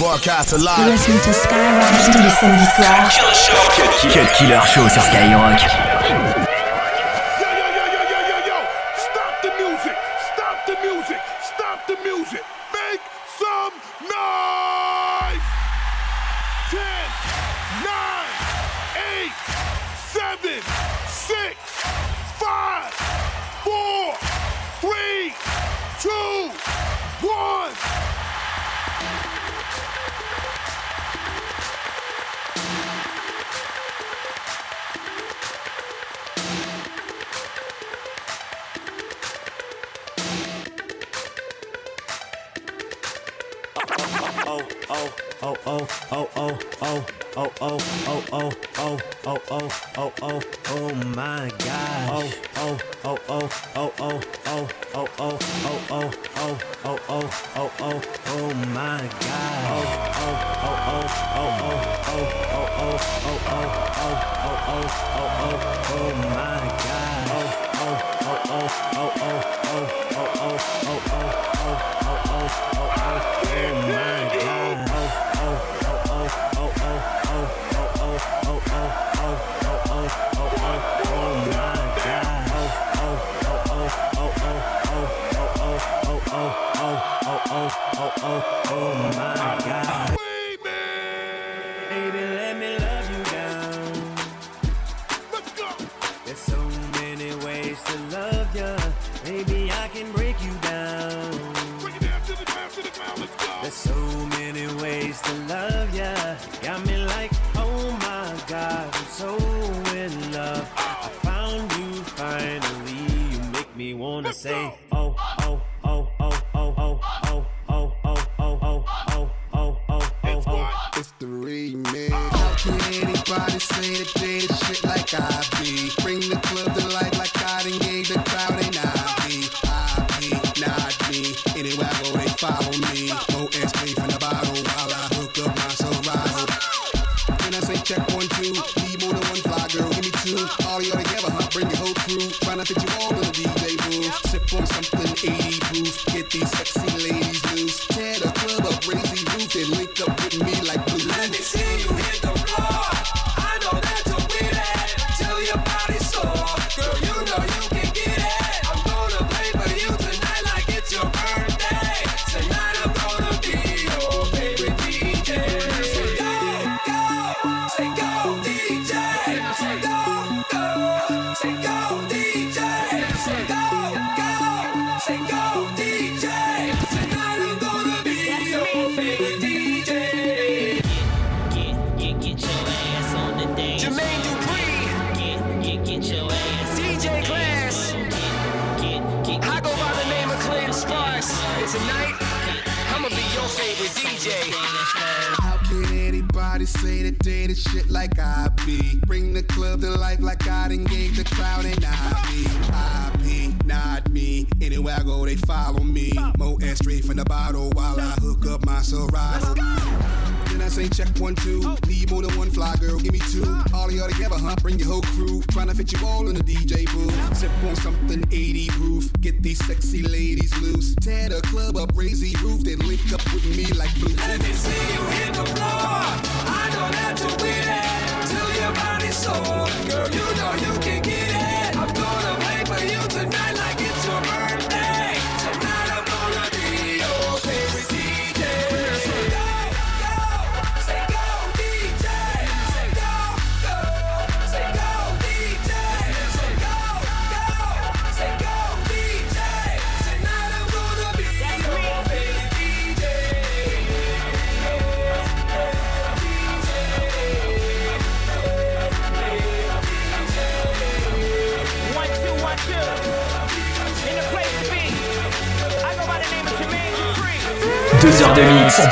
Broadcast live. Vous to Skyrock tous les samedis soirs. Cut Killer Show sur Skyrock. oh oh oh oh oh oh oh oh oh oh oh oh oh oh oh oh oh my god oh oh oh oh oh oh oh oh oh oh oh oh oh oh oh oh oh my god oh oh oh oh oh oh oh oh oh oh oh oh oh oh oh oh my god oh, oh, oh, oh, oh, oh, oh, oh, oh, oh, oh, my. you. Everybody say the day the shit like I be. Bring the club to life like I done gave the crowd an I be not me. Anywhere I go, they follow me. Mo and straight from the bottle while I hook up my Serato. Then I say check one, two. Oh. Need more than one fly girl, give me two. All of y'all together, huh? Bring your whole crew. Tryna fit you all in the DJ booth. Zip Sip on something 80 proof. Get these sexy ladies loose. Tear the club up, raise the roof, then link up with me like blue. Let me see you.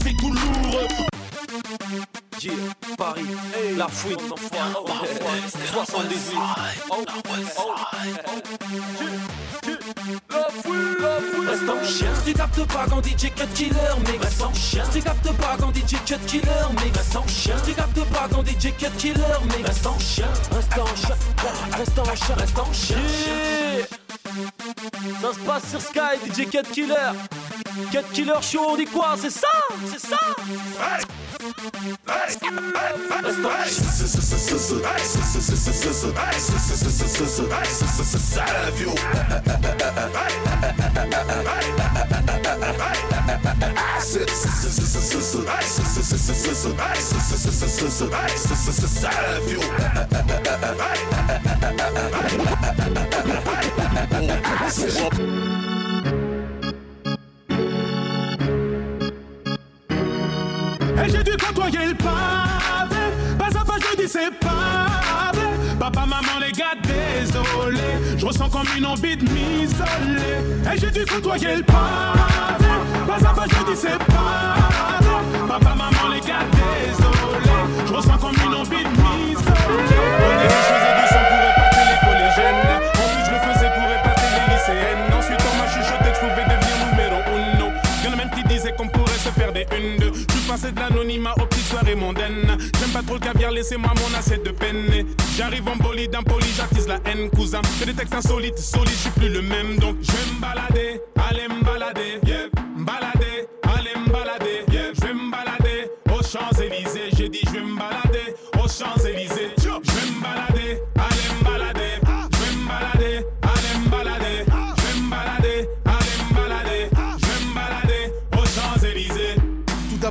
C'est tout lourd. Yeah, Paris, la fouine, 78. Oh, oh, La fouine, la fouine. Reste en chien, tu captes pas quand DJ cut killer, mais reste en chien. Tu captes pas quand DJ cut killer, mais reste en chien. Tu captes pas quand DJ cut killer, mais reste en chien. Reste en chien, reste en chien, reste en chien. Ça se passe sur Sky, DJ Cut Killer. Cut Killer Show, on quoi? C'est ça? C'est ça désolé. Je ressens comme une envie de m'isoler. Et j'ai dû côtoyer le pavé. Pas à pas, je dis c'est pavé. Papa, maman, les gars, désolé. Je ressens comme une envie de m'isoler. Au début, je faisais du sang pour épater les collégiennes. Ensuite, je le faisais pour épater les lycéennes. Ensuite, on m'a chuchoté que je pouvais devenir numéro uno. Y'en a même qui disaient qu'on pourrait se faire des une, deux. Je suis passé de l'anonymat aux petites soirées mondaines. Pas trop le caviar, laissez-moi mon assiette de peine. J'arrive en bolide, impoli, j'attise la haine, cousin. Que des textes insolites, solides, je suis plus le même. Donc, je vais me balader, aller me balader, yeah. Me balader,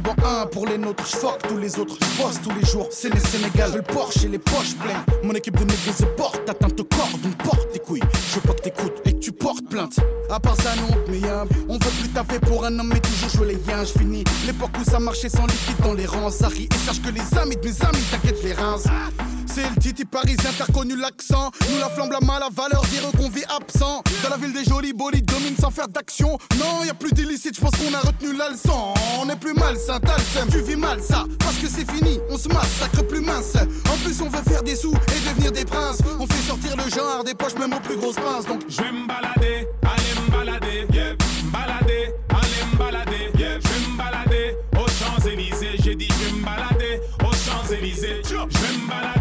d'abord un pour les nôtres, fuck tous les autres, je bosse tous les jours, c'est les Sénégal, le Porsche et les poches pleines. Mon équipe de négros se porte, atteinte au corps, donc porte tes couilles. Je veux pas que t'écoutes et que tu portes plainte. À part ça, non, mais y'a on veut plus taffer pour un homme, mais toujours jouer les yens. Je finis l'époque où ça marchait sans liquide dans les rangs. Ça et sache que les amis de mes amis t'inquiète les reins. C'est le titi parisien, t'as reconnu l'accent. Nous la flambe, la mal, la valeur, dire qu'on vit absent. Dans la ville des jolis bolides, domine sans faire d'action. Non, y a plus d'illicite, je pense qu'on a retenu la. On est plus mal, ça, t'as le. Tu vis mal, ça, parce que c'est fini, on se massacre plus mince. En plus, on veut faire des sous et devenir des princes. On fait sortir le genre des poches, même aux plus grosses pinces. Donc, Je vais me balader, aller me balader, yeah. Balader, aller me balader, yeah. Je vais me balader aux Champs-Élysées. J'ai dit, je vais me balader aux Champs-Élysées. Je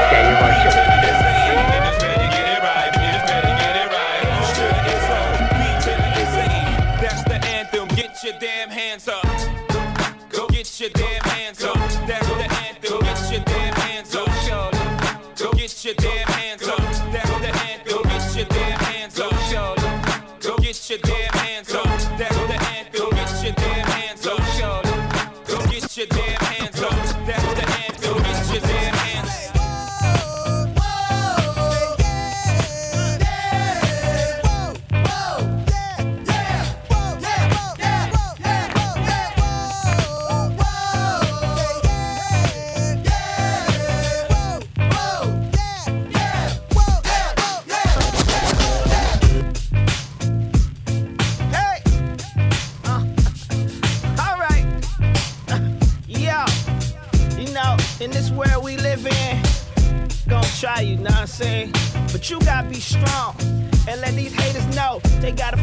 Saying? But you gotta be strong and let these haters know they gotta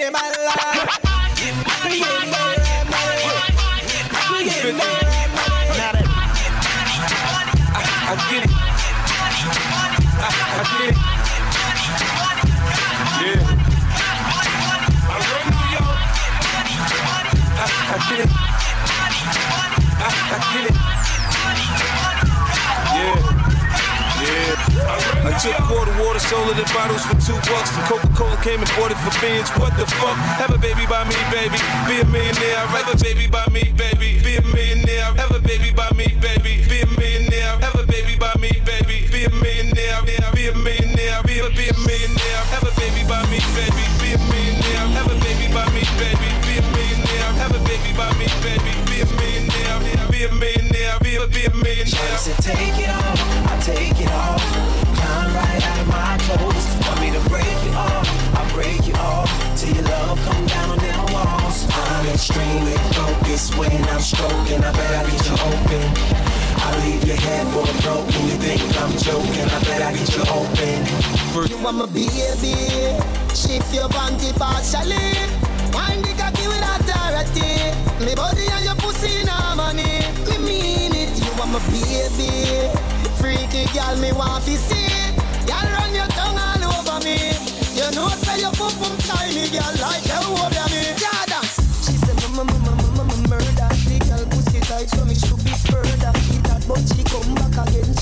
holla, shit, it took quarter water, sold it in bottles for two bucks. Coca-Cola came and bought it for beans. What the fuck? Have a baby by me, baby. Be a millionaire. Have a baby by me, baby. Be a millionaire. Have a baby by me, baby. Be a millionaire. Have a baby by me, baby. Be a millionaire. Be a millionaire. Be a be a millionaire. Have a baby by me, baby. Be a millionaire. Have a baby by me, baby. Be a millionaire. Have a baby by me, baby. Be a millionaire. Be a millionaire. Be a be a millionaire. Take it off, I take it off. Focused when I'm stroking. I bet I get you open. I leave your headboard broken. You think I'm joking? I bet I get you open. You want my baby, shift your panty partially. Wind the cocky with authority. Me body and your pussy in harmony. Me mean it. You want my baby, freaky girl me want to see. Girl run your tongue all over me. You know say your pum pum tiny girl like hell over me. Yeah, tight so me should be further. Eat that but come back again.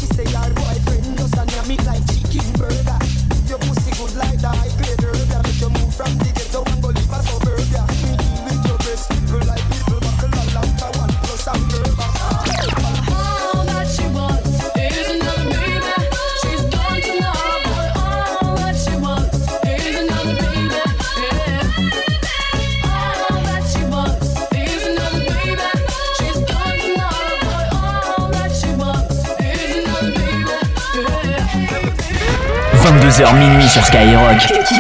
22h minuit sur Skyrock. Cut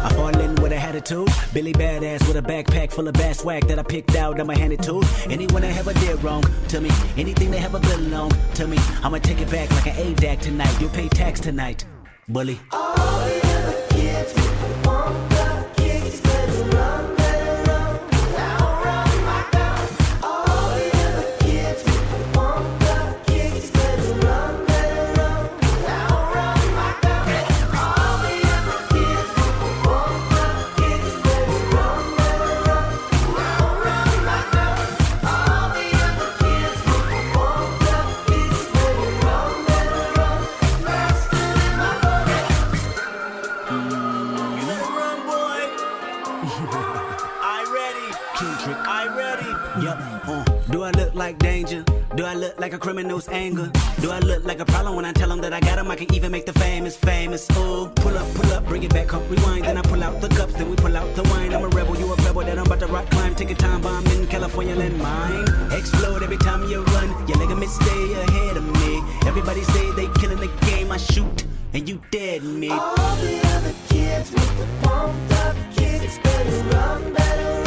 I fall in with a attitude. Billy Badass with a backpack full of bass swag that I picked out, I'ma hand it to. Anyone that ever did wrong to me, anything that ever belong to me, I'ma take it back like an ADAC tonight. You'll pay tax tonight, bully. Oh, Run, a criminal's anger? Do I look like a problem when I tell them that I got 'em? I can even make the famous famous. Ooh, pull up, pull up, bring it back, come rewind. Then I pull out the cups, then we pull out the wine. I'm a rebel, you a rebel, that I'm about to rock climb. Take a time bomb in California, land mine. Explode every time you run. Your ligaments stay ahead of me. Everybody say they killing the game. I shoot and you dead me. All the other kids with the pumped up kicks better run, better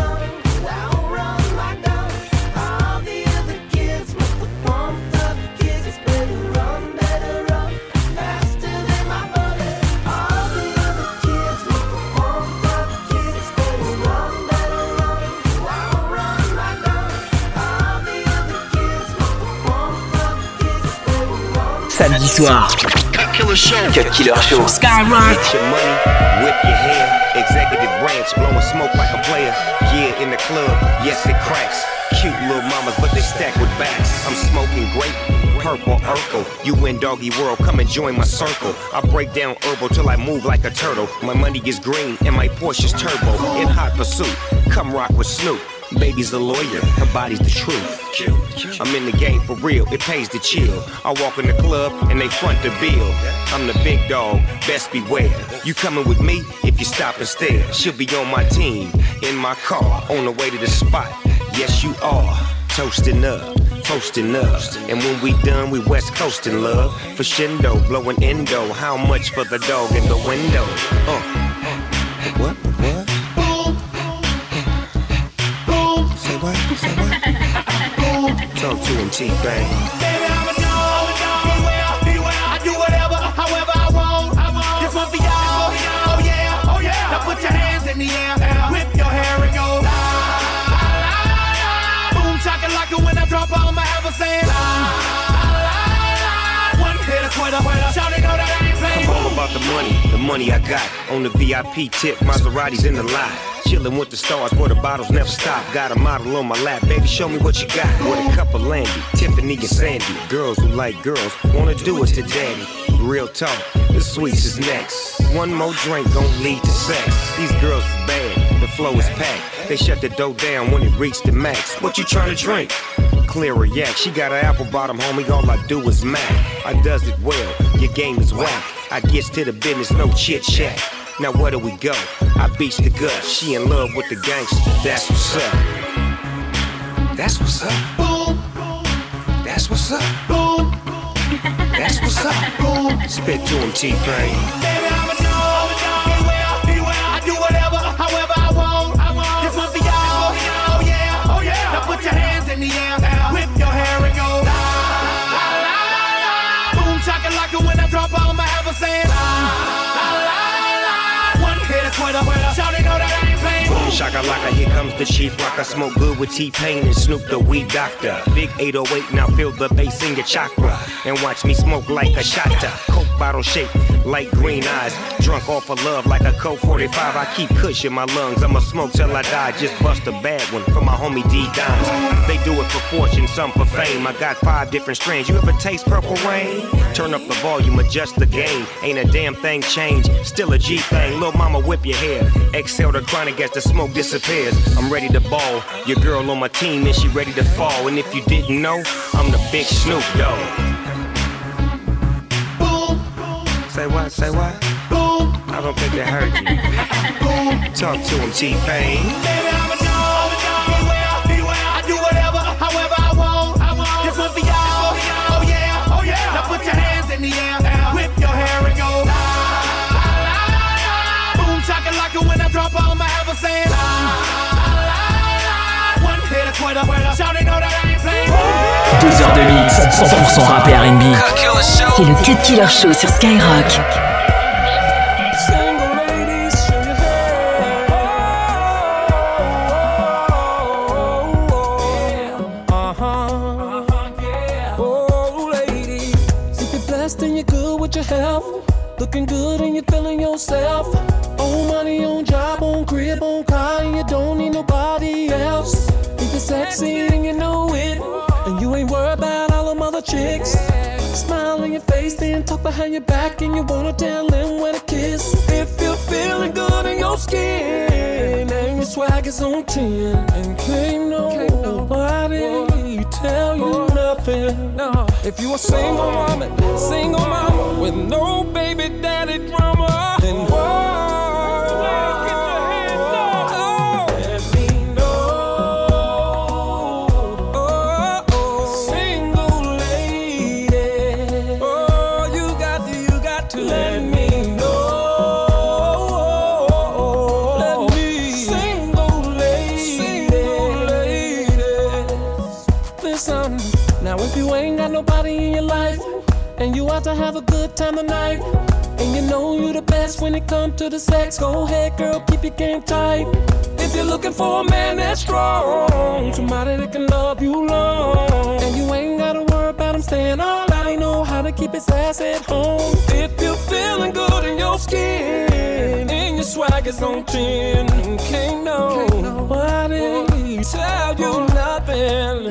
soir, Killer Show. Cut Killer Show. Skyrock. Get your money, whip your hair. Executive branch, blowing smoke like a player. Yeah, in the club, yes it cracks. Cute little mamas, but they stack with backs. I'm smoking grape, purple Urkel. You in doggy world, come and join my circle. I break down herbal till I move like a turtle. My money is green and my Porsche's turbo. In hot pursuit, come rock with Snoop. Baby's a lawyer, her body's the truth. I'm in the game for real, it pays to chill. I walk in the club and they front the bill. I'm the big dog, best beware. You coming with me if you stop and stare. She'll be on my team, in my car, on the way to the spot. Yes, you are. Toasting up, toasting up. And when we done, we west coasting love. For shindo, blowing endo. How much for the dog in the window? Uh. What? I'm all about the money, the money I got. On the VIP tip, Maseratis in the lot. Chillin' with the stars, where the bottles never stop. Got a model on my lap, baby, show me what you got. With a cup of Landy, Tiffany and Sandy. Girls who like girls, wanna do it to daddy. Real talk, the sweets is next. One more drink gon' lead to sex. These girls is bad, the flow is packed. They shut the dough down when it reached the max. What you tryna drink? Clear a yak. She got an apple bottom, homie. All I do is mac. I does it well. Your game is whack. I gets to the business, no chit chat. Now where do we go? I beats the gut. She in love with the gangster. That's what's up. That's what's up. Boom, That's what's up. boom, That's what's up. boom. Spit to him, T-Pain. Baby, I'm a dog. I do whatever, however. I want. This one for y'all. Oh yeah, oh yeah. Now put your hands in the air, playing. Shakalaka, here comes the chief rock. I smoke good with T-Pain and Snoop the weed doctor. Big 808, now feel the bass in your chakra. And watch me smoke like a shotta. Coke bottle shaped like green eyes. Drunk off of love like a Coke 45. I keep kush in my lungs. I'ma smoke till I die. Just bust a bad one for my homie D Dimes. They do it for fortune, some for fame. I got five different strains. You ever taste purple rain? Turn up the volume, adjust the gain. Ain't a damn thing changed. Still a G thing. Lil' mama, whip your hair. Exhale the chronic as the smoke disappears. I'm ready to ball. Your girl on my team and she ready to fall. And if you didn't know, I'm the big Snoop Dogg. Say what? Say what? boom, I don't think they heard you. boom. Talk to him, T-Pain. Baby, Deux heures de mix, 100% rap R&B. C'est le Cut Killer Show sur Skyrock. Is on 10, and can't nobody tell you nothing. No. If you a single woman, single mama, with no baby daddy have a good time and you know you the best when it comes to the sex, go ahead, girl, keep your game tight. If you're looking for a man that's strong, somebody that can love you long, and you ain't gotta worry about him staying all night, know how to keep his ass at home. If you're feeling good in your skin, and your swag is on 10, can't nobody tell you nothing. No. If you're a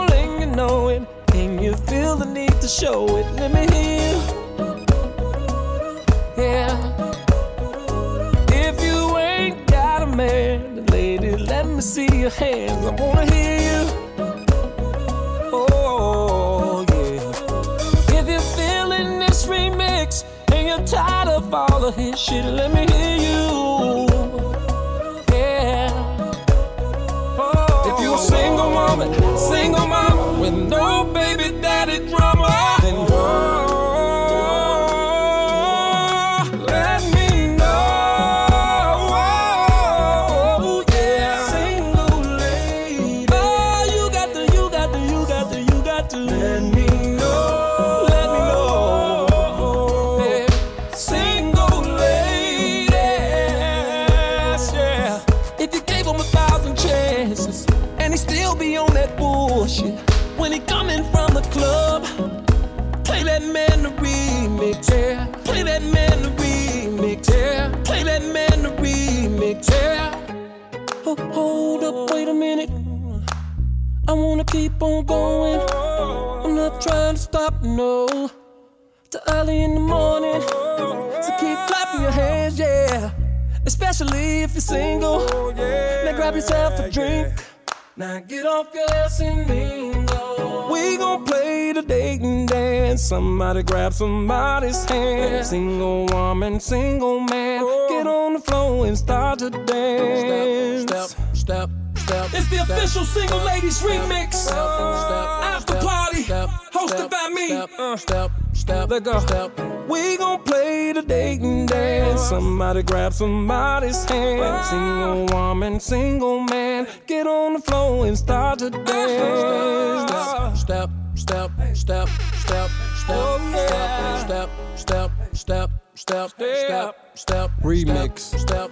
you feel the need to show it, let me hear you. Yeah. If you ain't got a man, lady, let me see your hands. I wanna hear you. Oh, yeah. If you're feeling this remix and you're tired of all of his shit, let me hear you. Yeah. Oh. If you're a single woman, single mom know, baby, that it's wrong. Especially if you're single. Now grab yourself a drink. Now get off your ass and mingle. We gon' play the dating dance. Somebody grab somebody's hand. Single woman, single man. Get on the floor and start to dance. Step, step, step, step. It's the official single ladies remix. After party, hosted by me. Step, step, let go. We gon' play the dating dance. Somebody grab somebody's hand. Single woman, single man. Get on the floor and start to dance. Step, step, step, step, step, step, step, step, step, step, step, step, step, remix. Step,